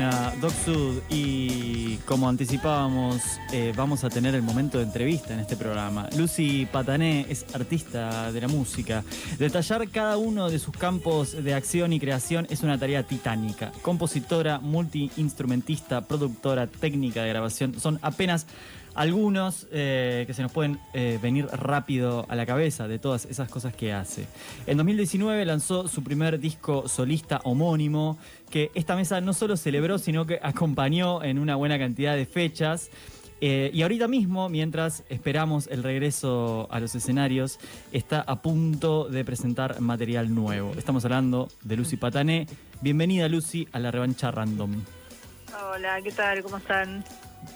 Suena Doc y como anticipábamos, eh, vamos a tener el momento de entrevista en este programa. Lucy Patané es artista de la música. Detallar cada uno de sus campos de acción y creación es una tarea titánica. Compositora, multiinstrumentista, productora, técnica de grabación, son apenas algunos eh, que se nos pueden eh, venir rápido a la cabeza de todas esas cosas que hace. En 2019 lanzó su primer disco solista homónimo, que esta mesa no solo celebró, sino que acompañó en una buena cantidad de fechas. Eh, y ahorita mismo, mientras esperamos el regreso a los escenarios, está a punto de presentar material nuevo. Estamos hablando de Lucy Patané. Bienvenida Lucy a la revancha random. Hola, ¿qué tal? ¿Cómo están?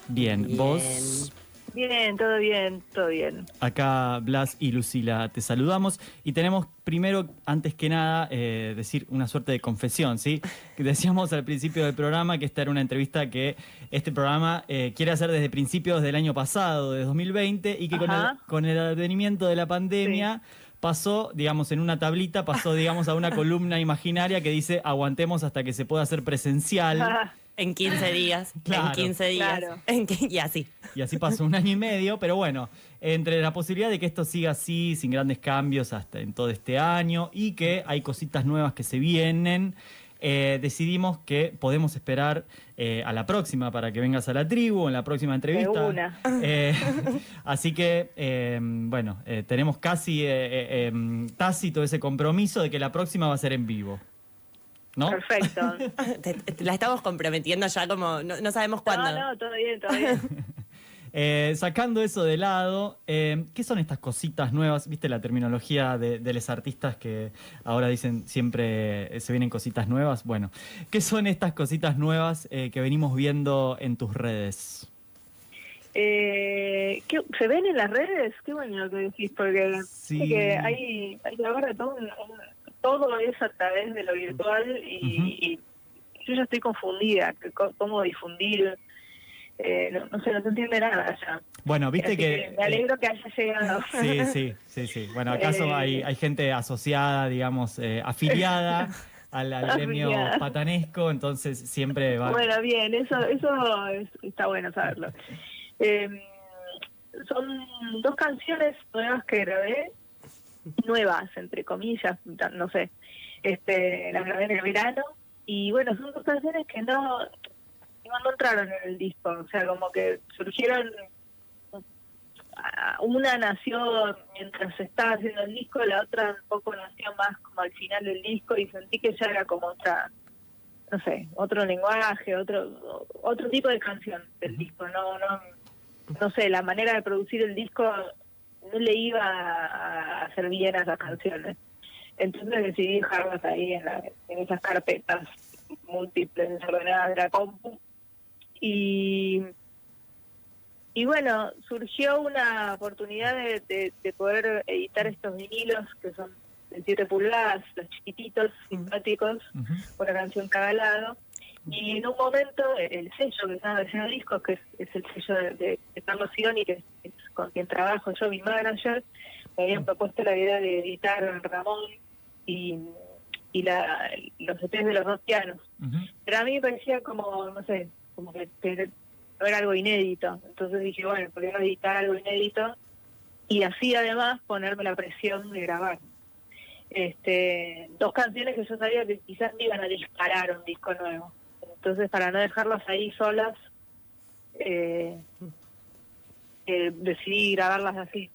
Bien, vos. Bien, todo bien, todo bien. Acá Blas y Lucila te saludamos y tenemos primero, antes que nada, eh, decir una suerte de confesión, ¿sí? Decíamos al principio del programa que esta era una entrevista que este programa eh, quiere hacer desde principios del año pasado, de 2020, y que con el, con el, advenimiento de la pandemia... pasó, digamos, en una tablita, pasó, digamos, a una columna imaginaria que dice aguantemos hasta que se pueda hacer presencial. En 15 días, en 15 días, y así. Y así pasó un año y medio, pero bueno, entre la posibilidad de que esto siga así, sin grandes cambios hasta en todo este año, y que hay cositas nuevas que se vienen, eh, decidimos que podemos esperar eh, a la próxima para que vengas a la tribu, en la próxima entrevista. Una. Eh, así que, bueno, tenemos casi em, tácito ese compromiso de que la próxima va a ser en vivo. ¿No? Perfecto. la estamos comprometiendo ya como, no, sabemos cuándo. No, no, todo bien, todo bien. Eh, sacando eso de lado, eh, ¿qué son estas cositas nuevas? ¿Viste la terminología de, los artistas que ahora dicen siempre eh, se vienen cositas nuevas? Bueno, ¿qué son estas cositas nuevas que venimos viendo en tus redes? ¿qué, ¿Se ven en las redes? Qué bueno lo que decís, porque hay, hay ahora todo un todo es a través de lo virtual y, yo ya estoy confundida, cómo difundir. Eh, no, sé, no se entiende nada ya. Bueno, viste que, Me alegro que haya llegado. Sí, sí, sí, sí. Bueno, acaso eh, hay, hay gente asociada, digamos, eh, afiliada. al, gremio patanesco, entonces siempre va. Bueno, bien, eso eso está bueno saberlo. Em, son dos canciones nuevas que grabé nuevas, entre comillas, no sé, este, la grabé en el verano, y bueno, son dos canciones que no, no entraron en el disco, o sea, como que surgieron, ah, una nació mientras estaba haciendo el disco, la otra un poco nació más como al final del disco, y sentí que ya era como otra, no sé, otro lenguaje, otro otro tipo de canción del disco, no, no, no sé, la manera de producir el disco no le iba a hacer bien a esas canciones. Entonces decidí dejarlas ahí en, esas carpetas múltiples desordenadas de la compu. Y, y bueno, surgió una oportunidad de, poder editar estos vinilos que son de 7 pulgadas, los chiquititos, simpáticos, una canción cada lado. Y en un momento el sello que estaba haciendo discos, que es, el sello de, Carlos Sioni, que es, con quien trabajo yo, mi manager, me habían propuesto la idea de editar Ramón y, y la, los EPs de los dos pianos. Pero a mí me parecía como, no sé, como que, era algo inédito. Entonces dije, bueno, podría editar algo inédito y así además ponerme la presión de grabar. Este, dos canciones que yo sabía que quizás me iban a disparar un disco nuevo. Entonces, para no dejarlas ahí solas, eh, eh, decidí grabarlas así.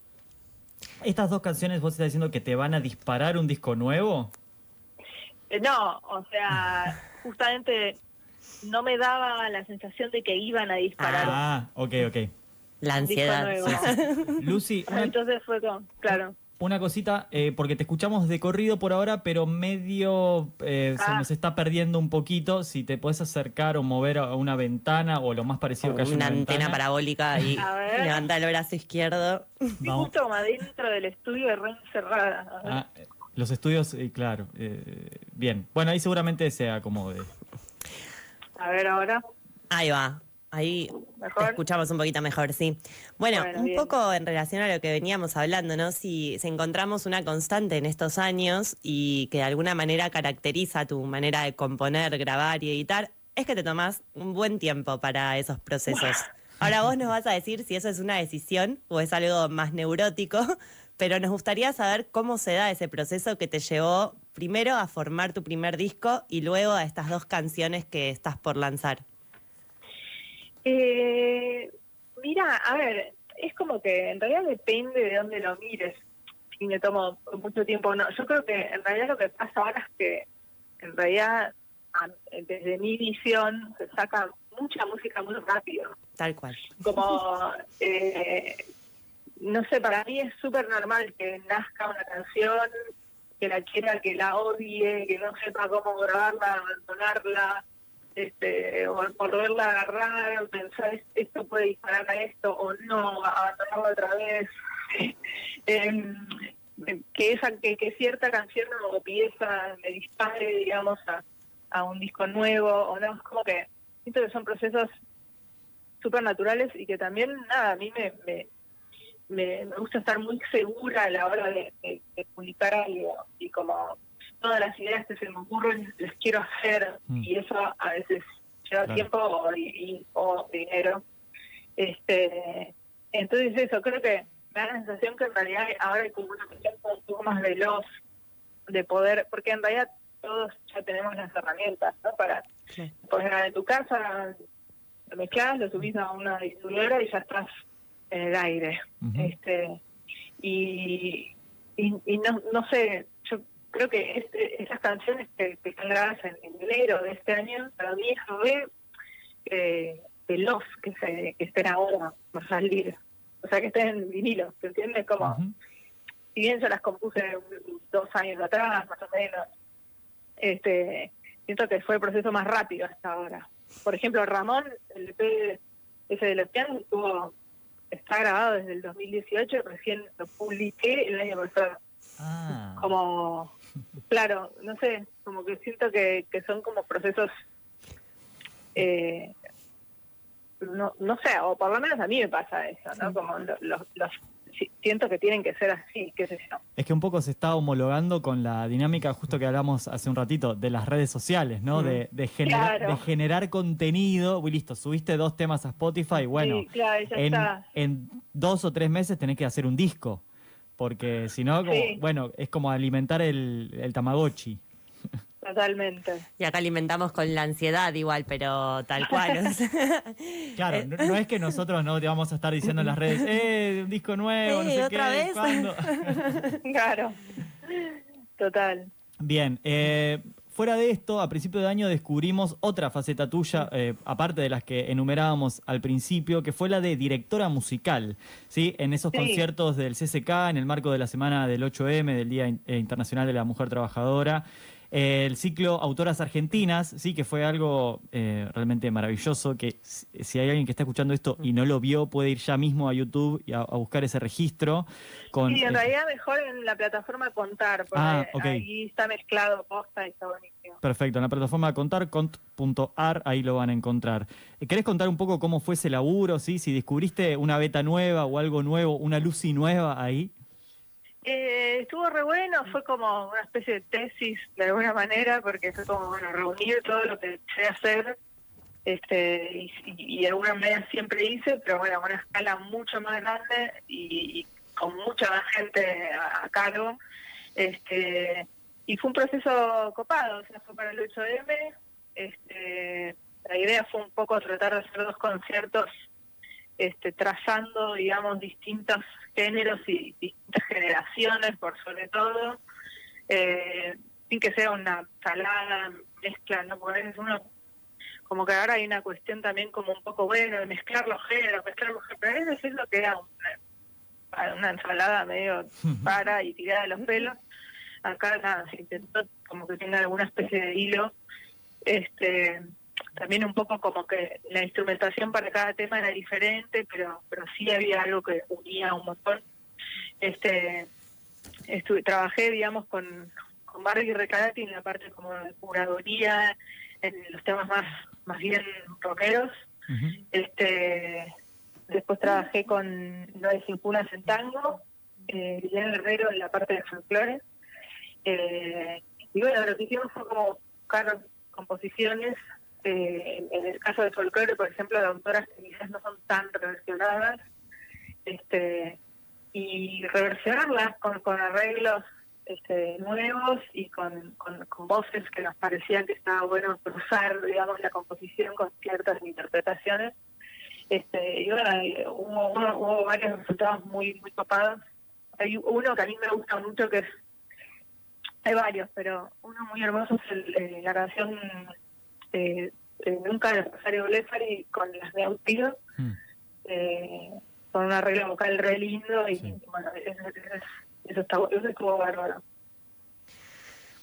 ¿Estas dos canciones vos estás diciendo que te van a disparar un disco nuevo? Eh, no, o sea, justamente no me daba la sensación de que iban a disparar. Ah, ok, ok. La ansiedad. Lucy. Entonces fue como, claro una cosita, eh, porque te escuchamos de corrido por ahora, pero medio eh, se ah. nos está perdiendo un poquito. Si te puedes acercar o mover a una ventana o lo más parecido que haya una, antena parabólica y levantar el brazo izquierdo. justo como adentro del estudio de re encerrada. Ah, los estudios, eh, claro. bien. Bueno, ahí seguramente se acomode. A ver ahora. Ahí va. Ahí escuchamos un poquito mejor, sí. Bueno, un poco en relación a lo que veníamos hablando, ¿no? Si, encontramos una constante en estos años y que de alguna manera caracteriza tu manera de componer, grabar y editar, es que te tomás un buen tiempo para esos procesos. Ahora vos nos vas a decir si eso es una decisión o es algo más neurótico, pero nos gustaría saber cómo se da ese proceso que te llevó primero a formar tu primer disco y luego a estas dos canciones que estás por lanzar. Eh, mira, a ver, es como que en realidad depende de dónde lo mires y me tomo mucho tiempo. No, yo creo que en realidad lo que pasa ahora es que en realidad desde mi visión se saca mucha música muy rápido. Tal cual. Como, eh, no sé, para mí es súper normal que nazca una canción, que la quiera, que la odie, que no sepa cómo grabarla, abandonarla, este, o volverla a agarrar, pensar esto puede disparar a esto o no, abandonarla otra vez. Em, que esa que, que cierta canción o pieza me dispare, digamos, a, a un disco nuevo, o no, es como que siento que son procesos súper naturales y que también, nada, a mí me, me, me, gusta estar muy segura a la hora de, publicar algo y como todas las ideas que se me ocurren las quiero hacer mm. y eso a veces lleva tiempo o, o dinero. este Entonces eso, creo que me da la sensación que en realidad ahora hay como una cuestión un poco más veloz de poder, porque en realidad todos ya tenemos las herramientas ¿no? para poner en tu casa, lo mezclas, lo subís a una distribuidora y ya estás en el aire. este Y, y, no, no sé, creo que este, esas canciones que, están grabadas en, enero de este año, para mí es re eh, veloz que, se, que estén ahora por salir. O sea, que estén en vinilo, ¿te entiendes? Como, si bien yo las compuse dos años atrás, más o menos, este, siento que fue el proceso más rápido hasta ahora. Por ejemplo, Ramón, el EP ese de los pianos, estuvo, está grabado desde el 2018, recién lo publiqué el año pasado. Ah. Como, claro, no sé, como que siento que, que son como procesos, eh, no, no sé, o por lo menos a mí me pasa eso, ¿no? Como los, los siento que tienen que ser así, qué sé yo. Es que un poco se está homologando con la dinámica justo que hablamos hace un ratito de las redes sociales, ¿no? De, de, de generar contenido. Uy, listo, subiste dos temas a Spotify, bueno, en, en, dos o tres meses tenés que hacer un disco, porque si no, bueno, es como alimentar el, el Tamagotchi. Totalmente. Y acá alimentamos con la ansiedad igual, pero tal cual. claro, no, es que nosotros no te vamos a estar diciendo en las redes, eh, un disco nuevo, no sé ¿otra vez? claro, total. Bien, eh, fuera de esto, a principio de año descubrimos otra faceta tuya, eh, aparte de las que enumerábamos al principio, que fue la de directora musical, ¿sí? En esos conciertos del CCK, en el marco de la semana del 8M, del Día Internacional de la Mujer Trabajadora el ciclo Autoras Argentinas, sí, que fue algo eh, realmente maravilloso, que si hay alguien que está escuchando esto y no lo vio, puede ir ya mismo a YouTube y a, buscar ese registro. Con, sí, en realidad mejor en la plataforma Contar, porque ah, ahí está mezclado posta y está buenísimo. Perfecto, en la plataforma Contar, cont.ar, ahí lo van a encontrar. ¿Querés contar un poco cómo fue ese laburo, sí? si descubriste una beta nueva o algo nuevo, una Lucy nueva ahí? Eh, estuvo re bueno, fue como una especie de tesis de alguna manera, porque fue como bueno reunir todo lo que sé hacer, este y, de alguna manera siempre hice, pero bueno, a una escala mucho más grande y, con mucha más gente a, cargo. Este y fue un proceso copado, o sea, fue para el 8M. Este, la idea fue un poco tratar de hacer dos conciertos este, trazando, digamos, distintos géneros y distintas generaciones, por sobre todo, eh, sin que sea una salada, mezcla, ¿no? Porque uno, como que ahora hay una cuestión también como un poco, bueno, de mezclar los géneros, mezclar los géneros, pero veces es lo que era una, una ensalada medio para y tirada de los pelos. Acá nada, se intentó como que tenga alguna especie de hilo. Este, también un poco como que la instrumentación para cada tema era diferente, pero pero sí había algo que unía un montón. Este, estuve, trabajé, digamos, con, con Barbie Recalati en la parte como de curaduría, en los temas más más bien rockeros. este Después trabajé con No es Impunas en tango, eh, Guerrero en la parte de folclore. Eh, y bueno, lo que hicimos fue como buscar composiciones eh, en el caso de folclore, por ejemplo, de autoras que quizás no son tan reversionadas, este, y reversionarlas con, con arreglos este, nuevos y con, con, con, voces que nos parecían que estaba bueno cruzar, digamos, la composición con ciertas interpretaciones. Este, y bueno, hubo, hubo varios resultados muy, muy copados. Hay uno que a mí me gusta mucho que es, hay varios, pero uno muy hermoso es el, eh, la canción eh, eh, Nunca de Rosario Blefari con las de Autilo. Mm. Eh, con un arreglo vocal re lindo y bueno, eso, eso, está, eso estuvo bárbaro.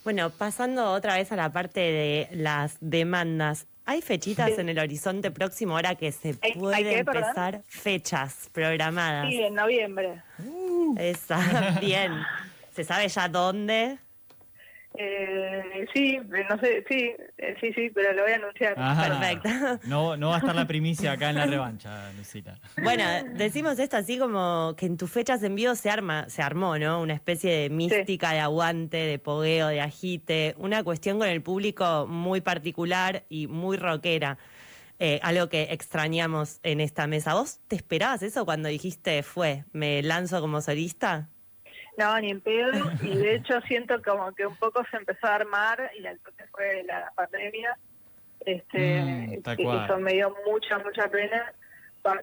Bueno, pasando otra vez a la parte de las demandas, ¿hay fechitas en el horizonte próximo ahora que se puede empezar fechas programadas? Sí, en noviembre. Uh. Esa, bien. ¿Se sabe ya dónde? Eh, sí, no sé, sí, eh, sí, sí, pero lo voy a anunciar. Perfecto. No, no va a estar la primicia acá en la revancha, Lucita. Bueno, decimos esto así como que en tus fechas en vivo se arma, se armó, ¿no? Una especie de mística de aguante, de pogueo, de agite, una cuestión con el público muy particular y muy rockera. Eh, algo que extrañamos en esta mesa. ¿Vos te esperabas eso cuando dijiste fue, me lanzo como solista? No, ni en pedo. Y de hecho siento como que un poco se empezó a armar y entonces fue la pandemia. Este, mm, y eso me dio mucha, mucha pena.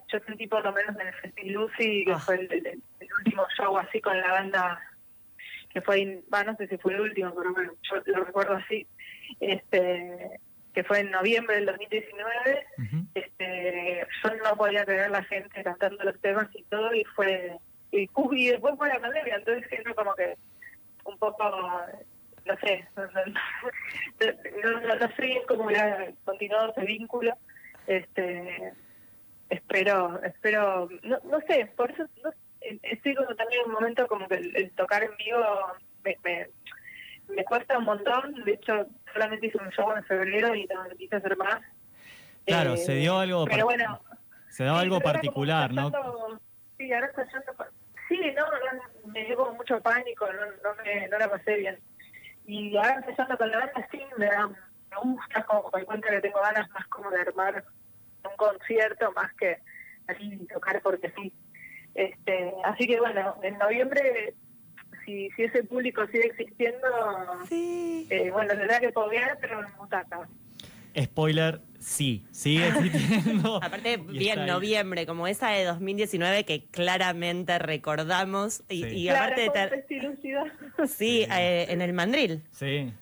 Yo sentí por lo menos en el Festival Lucy, que ah. fue el, último show así con la banda, que fue, no sé si fue el último, pero bueno, yo lo recuerdo así, este que fue en noviembre del 2019. este Yo no podía tener la gente cantando los temas y todo, y fue y, y después fue la pandemia, entonces siento como que un poco, no sé, no, sé bien cómo hubiera continuado ese vínculo. este Espero, espero, no, no sé, por eso estoy como también en un momento como que el, tocar en vivo me, me, cuesta un montón, de hecho solamente hice un show en febrero y no quise hacer más. Claro, se dio algo, pero bueno, se dio algo particular, ¿no? Sí, ahora está yendo sí, no, me dio como mucho pánico, no, no, me, no la pasé bien. Y ahora empezando con la banda, sí, me, da, me gusta, como me cuenta que tengo ganas más como de armar un concierto, más que así tocar porque sí. Este, así que bueno, en noviembre, si, si ese público sigue existiendo, sí. eh, bueno, tendrá que poder, pero en butaca. Spoiler, sí, sigue existiendo. Aparte, bien, noviembre, como esa de 2019 que claramente recordamos. Y, y aparte de. Sí, eh, en el mandril. Sí.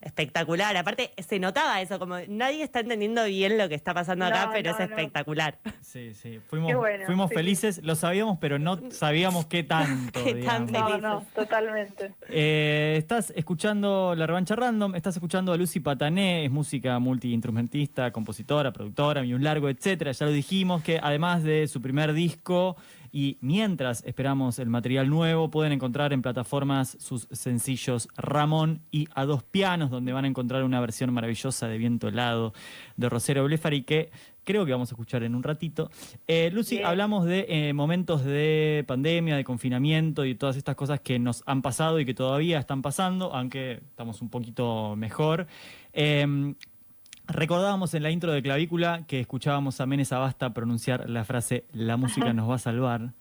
Espectacular. Aparte, se notaba eso, como nadie está entendiendo bien lo que está pasando acá, pero es espectacular. Sí, sí. Fuimos, fuimos felices, lo sabíamos, pero no sabíamos qué tanto. ¿Qué no, no, totalmente. Eh, estás escuchando La Revancha Random, estás escuchando a Lucy Patané, es música multiinstrumentista, compositora, productora, y un largo, etcétera. Ya lo dijimos que además de su primer disco, y mientras esperamos el material nuevo, pueden encontrar en plataformas sus sencillos Ramón y A Dos Pianos, donde van a encontrar una versión maravillosa de Viento Helado de Rosero Blefari que creo que vamos a escuchar en un ratito. Eh, Lucy, hablamos de eh, momentos de pandemia, de confinamiento y todas estas cosas que nos han pasado y que todavía están pasando, aunque estamos un poquito mejor. Eh, Recordábamos en la intro de Clavícula que escuchábamos a Menes Abasta pronunciar la frase La música nos va a salvar.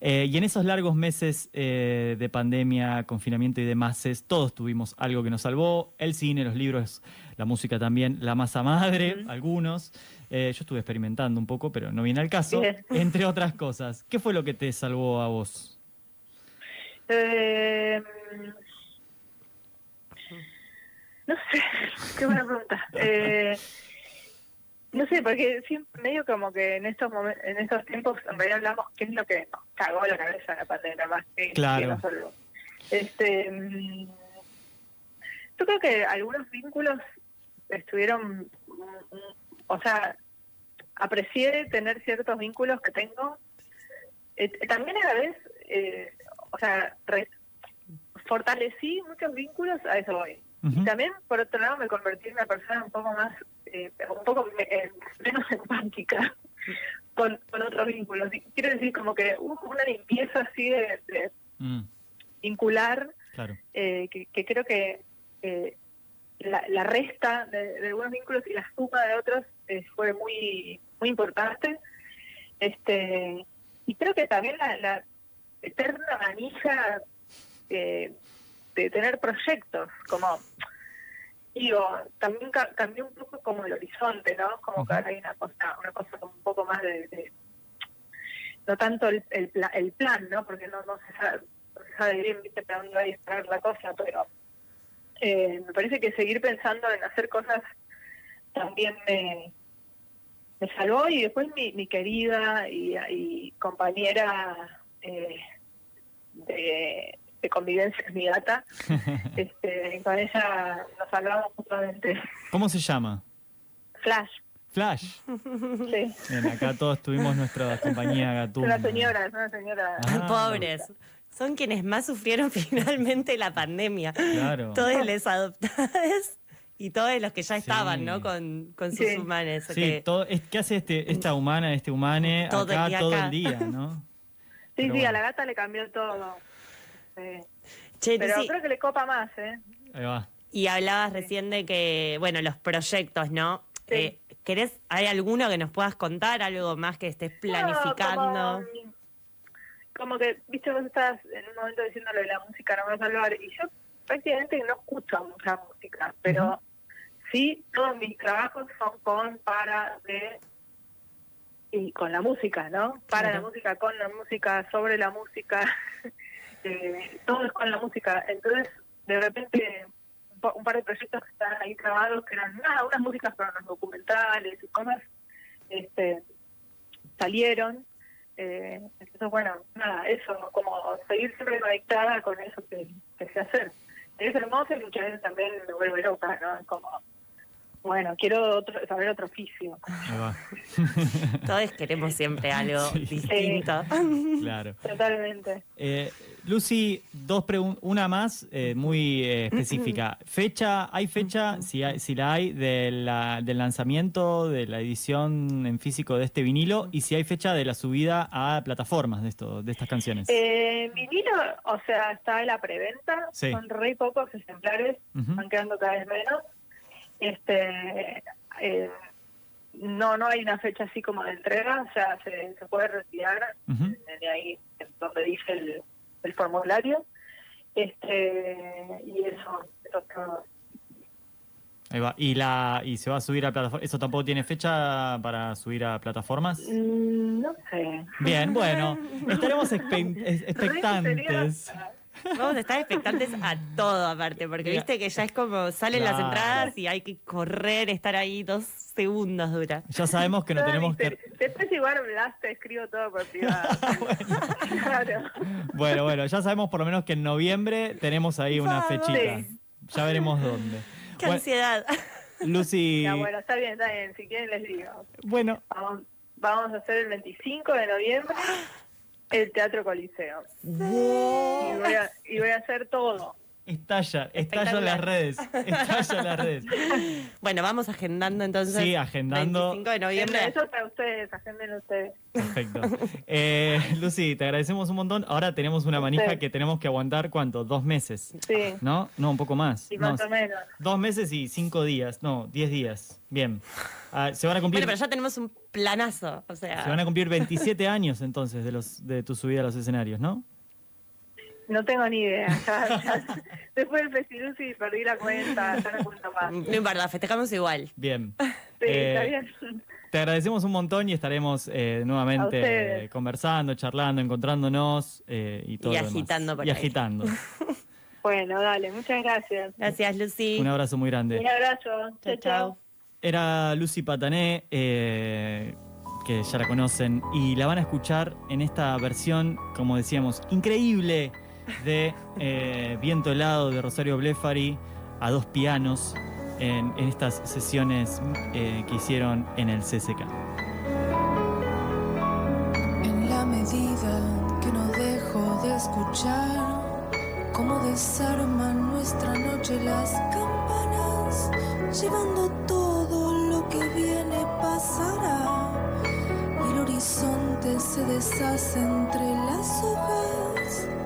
Eh, y en esos largos meses eh, de pandemia, confinamiento y demás, todos tuvimos algo que nos salvó. El cine, los libros, la música también, la masa madre, algunos. Eh, yo estuve experimentando un poco, pero no viene al caso. Entre otras cosas. ¿Qué fue lo que te salvó a vos? No sé, qué buena pregunta. Eh, no sé, porque siempre medio como que en estos momentos, en estos tiempos en realidad hablamos qué es lo que nos cagó la cabeza la pandemia más que, claro. Este, mm, yo creo que algunos vínculos estuvieron, mm, o sea, aprecié tener ciertos vínculos que tengo. Eh, también a la vez, eh, o sea, fortalecí muchos vínculos, a eso voy. Y también, por otro lado, me convertí en una persona un poco más, eh, un poco eh, menos empática con, con otros vínculos. Quiero decir, como que hubo una limpieza así de, mm. vincular, eh, que, creo que la, la resta de, de algunos vínculos y la suma de otros eh, fue muy muy importante. Este y creo que también la, la eterna manija eh, de tener proyectos, como digo, también ca- cambió un poco como el horizonte, ¿no? Como que ahora hay una cosa, una cosa como un poco más de, de- no tanto el, el, pla- el plan, ¿no? Porque no, no se sabe, no se sabe bien, viste, para dónde va a disparar la cosa, pero eh, me parece que seguir pensando en hacer cosas también me, me salvó y después mi, mi querida y, y compañera eh, de, de convivencia, mi gata, este, con ella nos hablamos justamente. ¿Cómo se llama? Flash, Flash. sí. Bien, acá todos tuvimos nuestra compañía Es Gatuna. una señora, es una señora. Ah. Pobres. Son quienes más sufrieron finalmente la pandemia. Claro. Todos les adoptados y todos los que ya Sí. estaban, ¿no? Con, con sus Sí. humanes. Sí, que- todo, es, ¿qué hace este, esta humana, este humane Todo el acá día todo acá. el día, no? Sí, Pero sí, bueno. a la gata le cambió todo. Sí. Che, Pero Lucy, creo que le copa más, ¿eh? Ahí va. y hablabas recién de que, bueno, los proyectos, ¿no? Sí. Eh, ¿Querés, hay alguno que nos puedas contar, algo más que estés planificando? No, como, como que, viste, vos estás en un momento diciendo lo de la música, no me vas a hablar, y yo prácticamente no escucho mucha música, pero sí, todos mis trabajos son con, para, de y con la música, ¿no? Para Claro. la música, con la música, sobre la música, eh, todo es con la música. Entonces, de repente, un, pa- un par de proyectos que están ahí grabados, que eran nada, unas músicas para unos documentales y cosas, este, salieron. Eh, entonces, bueno, nada, eso, como seguir siempre conectada con eso que, que sé hacer. Es hermoso y muchas veces también me vuelve loca, ¿no? Como, bueno, quiero otro, saber otro oficio. Todos queremos siempre algo Sí. distinto. claro. Totalmente. Eh, Lucy, dos una más eh, muy eh, específica. Fecha, ¿hay fecha, si, hay- si la hay, de la- del lanzamiento de la edición en físico de este vinilo y si hay fecha de la subida a plataformas de, esto, de estas canciones? Eh, vinilo, o sea, está en la preventa, Sí. son re pocos ejemplares, van quedando cada vez menos. Este, eh, no, no hay una fecha así como de entrega, o sea, se, se puede retirar Ujú. de ahí donde dice el, el formulario. Este, y eso, eso es todo. Ahí va. ¿Y, la, ¿Y se va a subir a plataformas? ¿Eso tampoco tiene fecha para subir a plataformas? Mm, No sé. Bien, bueno, estaremos expe- es- expectantes. Vamos a estar expectantes a todo aparte, porque Mira. viste que ya es como salen las entradas y hay que correr, estar ahí dos segundos dura. Ya sabemos que no tenemos que... Después igual Blas te escribo todo por privado. claro. Bueno, bueno, ya sabemos por lo menos que en noviembre tenemos ahí una Vamos. fechita. Sí. Ya veremos dónde. ¡Qué Bueno, ansiedad! Lucy, Ya, bueno, está bien, está bien. Si quieren les digo. bueno, Vamos, vamos a hacer el 25 de noviembre el Teatro Coliseo. Y voy a, y voy a hacer todo. Estalla, estalla las redes, estalla las redes. Bueno, vamos agendando entonces. Sí, agendando. 25 de noviembre. Eso para ustedes, agenden ustedes. Perfecto. Eh, Lucy, te agradecemos un montón. Ahora tenemos una manija Sí. que tenemos que aguantar, ¿cuánto? ¿Dos meses? Sí, ¿No? No, un poco más. y No, más o menos. Dos meses y cinco días. No, diez días. Bien. Ah, se van a cumplir. Bueno, pero ya tenemos un planazo. O sea, Se van a cumplir 27 años entonces de los de tu subida a los escenarios, ¿no? No tengo ni idea. Ya- ya- después del festival sí perdí la cuenta, ya no cuento más. no importa, festejamos igual. Bien. Sí, Eh, está bien. Te agradecemos un montón y estaremos eh, nuevamente conversando, charlando, encontrándonos eh, y todo. Y agitando por Y ahí. agitando. Bueno, dale, muchas gracias. Gracias, Lucy. Un abrazo muy grande. Un abrazo. Chao, Chao, chao. chao. Era Lucy Patané, eh, que ya la conocen, y la van a escuchar en esta versión, como decíamos, increíble de eh, Viento helado de Rosario Blefari a dos pianos en, en estas sesiones eh, que hicieron en el CCK. En la medida que no dejo de escuchar cómo desarman nuestra noche las campanas, llevando todo lo que viene pasará. El horizonte se deshace entre las hojas.